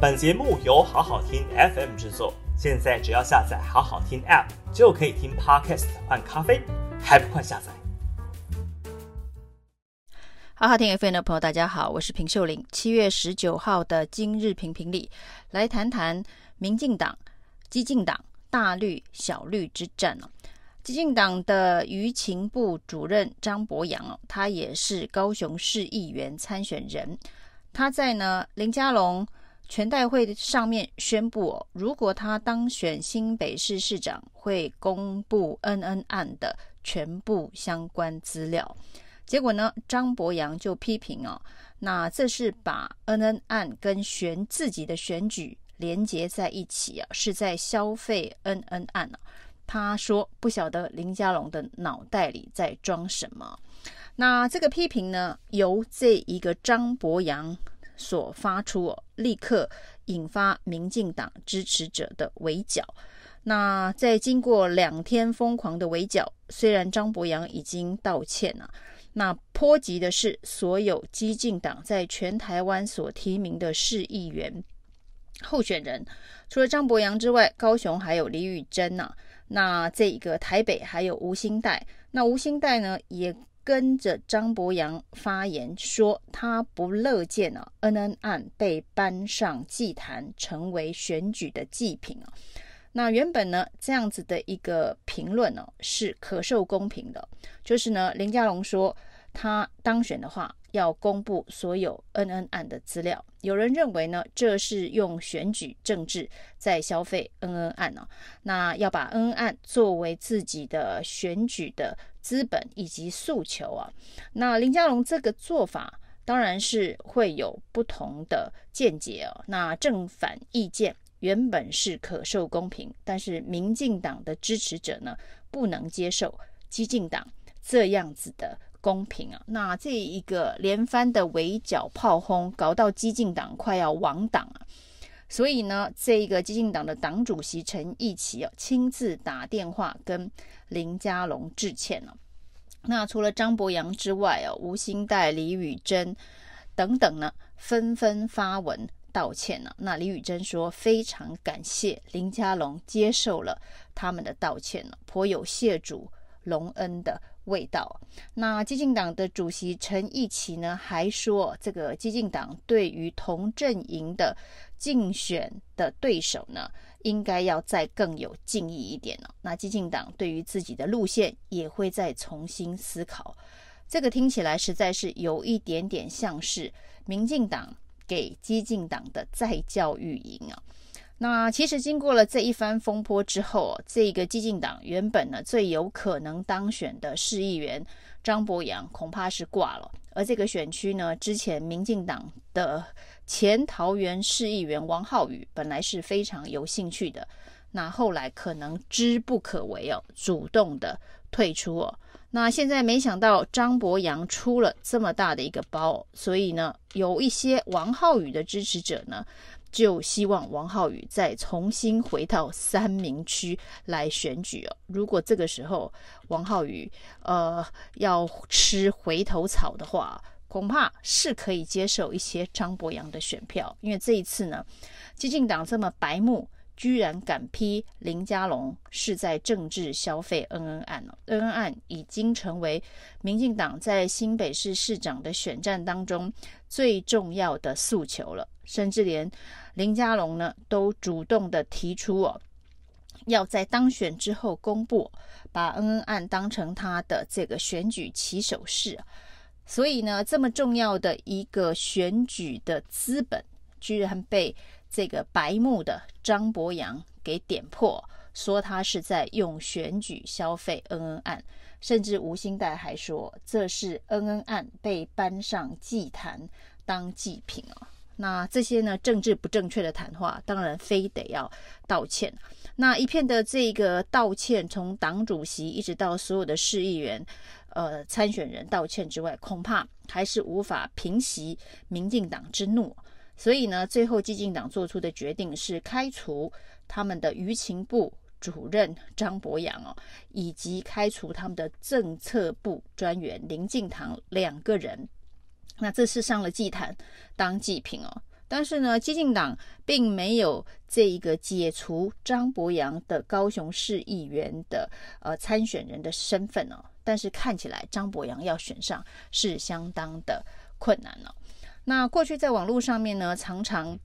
本节目由好好听 FM 制作，现在只要下载好好听 App 就可以听 Podcast 换咖啡，还不快下载？好好听 FM 的朋友，大家好，我是平秀玲。七月十九号的今日评评里，来谈谈民进党、激进党大绿小绿之战哦。基进党的舆情部主任张博洋哦，他也是高雄市议员参选人。他在呢林佳龙全代会上面宣布哦，如果他当选新北市市长，会公布恩恩案的全部相关资料。结果呢，张博洋就批评哦，那这是把恩恩案跟选自己的选举连接在一起啊，是在消费恩恩案啊。他说不晓得林佳龙的脑袋里在装什么。那这个批评呢，由这一个张博洋所发出，立刻引发民进党支持者的围剿。那在经过两天疯狂的围剿，虽然张博洋已经道歉了。那波及的是所有激进党在全台湾所提名的市议员候选人，除了张博洋之外，高雄还有李宇珍呐、那这个台北还有吴欣岱，那吴欣岱呢也跟着张博洋发言说，他不乐见啊恩恩案被搬上祭坛，成为选举的祭品啊。那原本呢，这样子的一个评论呢，是可受公平的，就是呢，林佳龙说他当选的话，要公布所有恩恩案的资料。有人认为呢，这是用选举政治在消费恩恩案呢，那要把恩恩案作为自己的选举的资本以及诉求啊。那林佳龙这个做法，当然是会有不同的见解哦。那正反意见。原本是可受公平，但是民进党的支持者呢，不能接受激进党这样子的公平啊。那这一个连番的围剿炮轰，搞到激进党快要亡党啊。所以呢，这一个激进党的党主席陈义奇啊，亲自打电话跟林佳龙致歉了啊。那除了张博洋之外啊，吴欣岱、李宇珍等等呢，纷纷发文。道歉了，那李宇珍说非常感谢林佳龙接受了他们的道歉了，颇有谢主隆恩的味道。那激进党的主席陈义奇呢，还说这个激进党对于同阵营的竞选的对手呢，应该要再更有敬意一点了。那激进党对于自己的路线也会再重新思考。这个听起来实在是有一点点像是民进党。给激进党的再教育营啊，那其实经过了这一番风波之后，这个激进党原本呢最有可能当选的市议员张博洋恐怕是挂了，而这个选区呢，之前民进党的前桃园市议员王浩宇本来是非常有兴趣的，那后来可能知不可为哦，主动的退出哦。那现在没想到张博洋出了这么大的一个包，所以呢，有一些王浩宇的支持者呢，就希望王浩宇再重新回到三民区来选举哦。如果这个时候王浩宇呃要吃回头草的话，恐怕是可以接受一些张博洋的选票，因为这一次呢，激进党这么白目。居然敢批林佳龙是在政治消费恩恩案了，恩恩案已经成为民进党在新北市市长的选战当中最重要的诉求了，甚至连林佳龙呢都主动的提出哦，要在当选之后公布，把恩恩案当成他的这个选举起手式，所以呢，这么重要的一个选举的资本，居然被。这个白目的张博洋给点破，说他是在用选举消费恩恩案，甚至吴欣岱还说这是恩恩案被搬上祭坛当祭品哦。那这些呢政治不正确的谈话，当然非得要道歉。那一片的这个道歉，从党主席一直到所有的市议员、呃参选人道歉之外，恐怕还是无法平息民进党之怒。所以呢，最后激进党做出的决定是开除他们的舆情部主任张博洋哦，以及开除他们的政策部专员林敬堂两个人。那这是上了祭坛当祭品哦。但是呢，激进党并没有这一个解除张博洋的高雄市议员的呃参选人的身份哦。但是看起来张博洋要选上是相当的困难了哦。那过去在网络上面呢，常常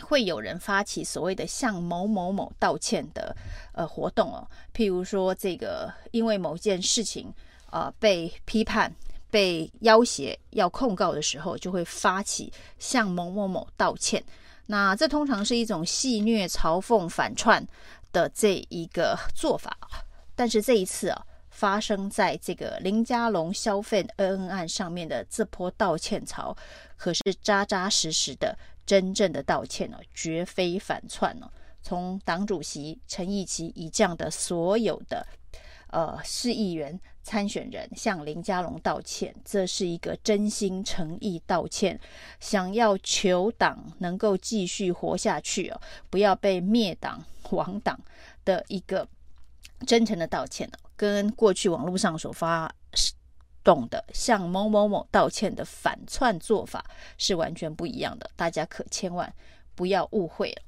会有人发起所谓的向某某某道歉的呃活动哦，譬如说这个因为某件事情呃被批判。被要挟要控告的时候，就会发起向某某某道歉。那这通常是一种戏谑、嘲讽、反串的这一个做法。但是这一次啊，发生在这个林佳龙消费恩恩案上面的这波道歉潮，可是扎扎实实的真正的道歉哦，绝非反串哦。从党主席陈义奇以这样的所有的。呃，市议员参选人向林佳龙道歉，这是一个真心诚意道歉，想要求党能够继续活下去哦，不要被灭党亡党的一个真诚的道歉哦，跟过去网络上所发动的向某某某道歉的反串做法是完全不一样的，大家可千万不要误会了。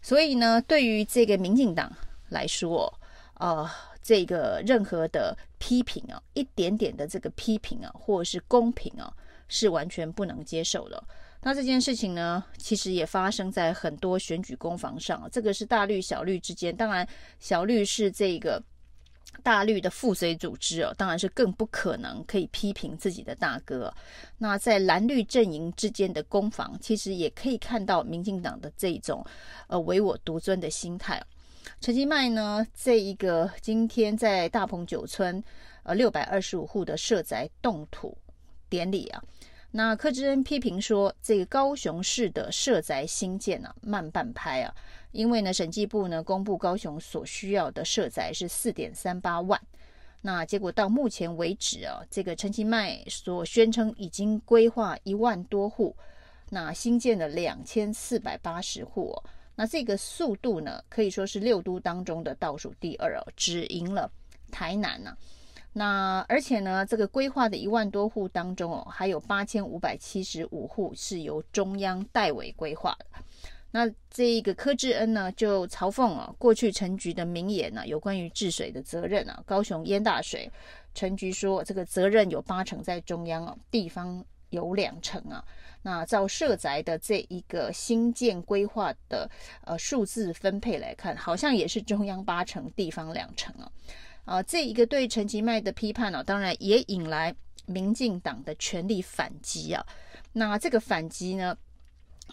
所以呢，对于这个民进党来说，呃。这个任何的批评啊，一点点的这个批评啊，或者是公平啊，是完全不能接受的。那这件事情呢，其实也发生在很多选举攻防上。这个是大绿小绿之间，当然小绿是这个大绿的附随组织哦，当然是更不可能可以批评自己的大哥。那在蓝绿阵营之间的攻防，其实也可以看到民进党的这种呃唯我独尊的心态。陈其迈呢，这一个今天在大鹏九村，呃，六百二十五户的社宅动土典礼啊，那柯志恩批评说，这个高雄市的社宅兴建啊慢半拍啊，因为呢，审计部呢公布高雄所需要的社宅是四点三八万，那结果到目前为止啊，这个陈其迈所宣称已经规划一万多户，那新建了两千四百八十户哦。那这个速度呢，可以说是六都当中的倒数第二哦，只赢了台南呢、啊。那而且呢，这个规划的一万多户当中哦，还有八千五百七十五户是由中央代为规划的。那这一个柯志恩呢，就嘲讽啊，过去陈局的名言呢、啊，有关于治水的责任啊，高雄淹大水，陈局说这个责任有八成在中央哦，地方有两成啊。那照社宅的这一个新建规划的呃数字分配来看，好像也是中央八成，地方两成啊。啊，这一个对陈其迈的批判呢、当然也引来民进党的全力反击啊。那这个反击呢？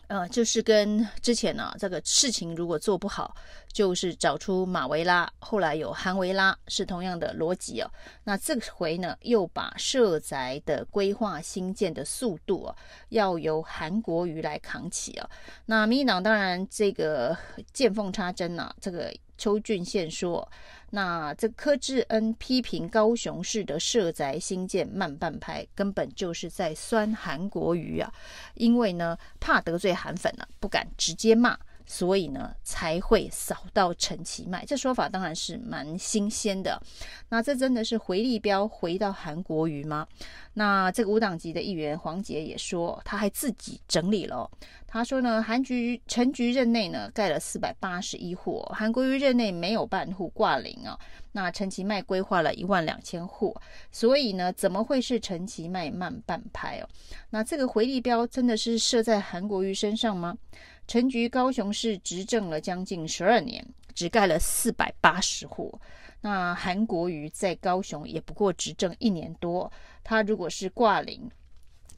呃，就是跟之前呢、啊，这个事情如果做不好，就是找出马维拉，后来有韩维拉，是同样的逻辑哦。那这回呢，又把社宅的规划新建的速度啊，要由韩国瑜来扛起啊。那民进党当然这个见缝插针呐、啊，这个邱俊宪说。那这柯志恩批评高雄市的社宅新建慢半拍，根本就是在酸韩国瑜啊！因为呢，怕得罪韩粉呢、不敢直接骂。所以呢，才会扫到陈其迈，这说法当然是蛮新鲜的。那这真的是回力标回到韩国瑜吗？那这个无党籍的议员黄杰也说，他还自己整理了、他说呢，韩局陈局任内呢盖了四百八十一户，韩国瑜任内没有半户挂零啊。那陈其迈规划了一万两千户，所以呢，怎么会是陈其迈慢半拍哦？那这个回力标真的是射在韩国瑜身上吗？陈局高雄市执政了将近十二年，只盖了四百八十户。那韩国瑜在高雄也不过执政一年多，他如果是挂零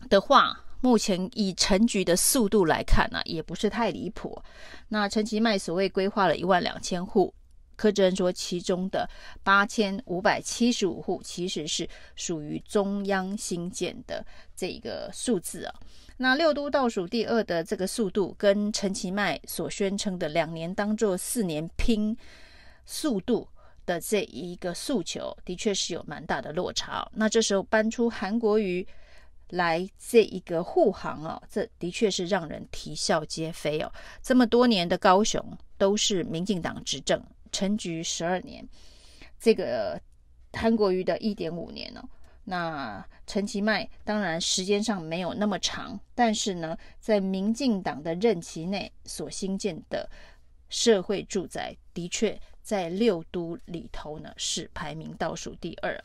的话，目前以陈局的速度来看呢、也不是太离谱。那陈其迈所谓规划了一万两千户，柯志恩说其中的八千五百七十五户其实是属于中央新建的这个数字啊。那六都倒数第二的这个速度，跟陈其迈所宣称的两年当做四年拼速度的这一个诉求，的确是有蛮大的落差。那这时候搬出韩国瑜来这一个护航啊，这的确是让人啼笑皆非哦。这么多年的高雄都是民进党执政，陈菊十二年，这个韩国瑜的一点五年哦。那陈其迈当然时间上没有那么长，但是呢，在民进党的任期内所兴建的社会住宅，的确在六都里头呢是排名倒数第二。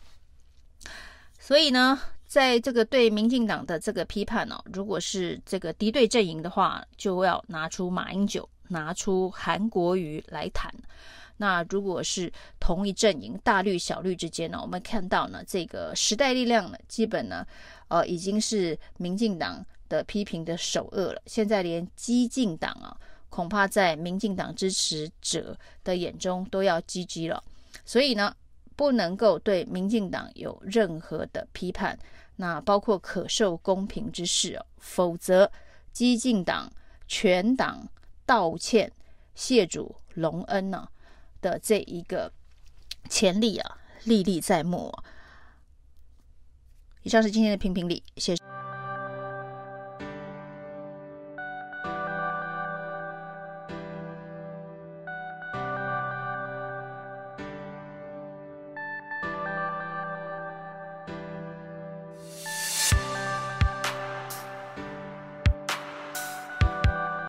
所以呢，在这个对民进党的这个批判、哦，如果是这个敌对阵营的话，就要拿出马英九，拿出韩国瑜来谈。那如果是同一阵营，大绿小绿之间呢，我们看到呢，这个时代力量呢，基本呢，呃，已经是民进党的批评的首恶了。现在连激进党啊，恐怕在民进党支持者的眼中都要 GG 了。所以呢，不能够对民进党有任何的批判，那包括可受公平之事哦，否则激进党全党道歉谢主隆恩呢、的这一个潜力啊，历历在目。以上是今天的评评理，谢谢。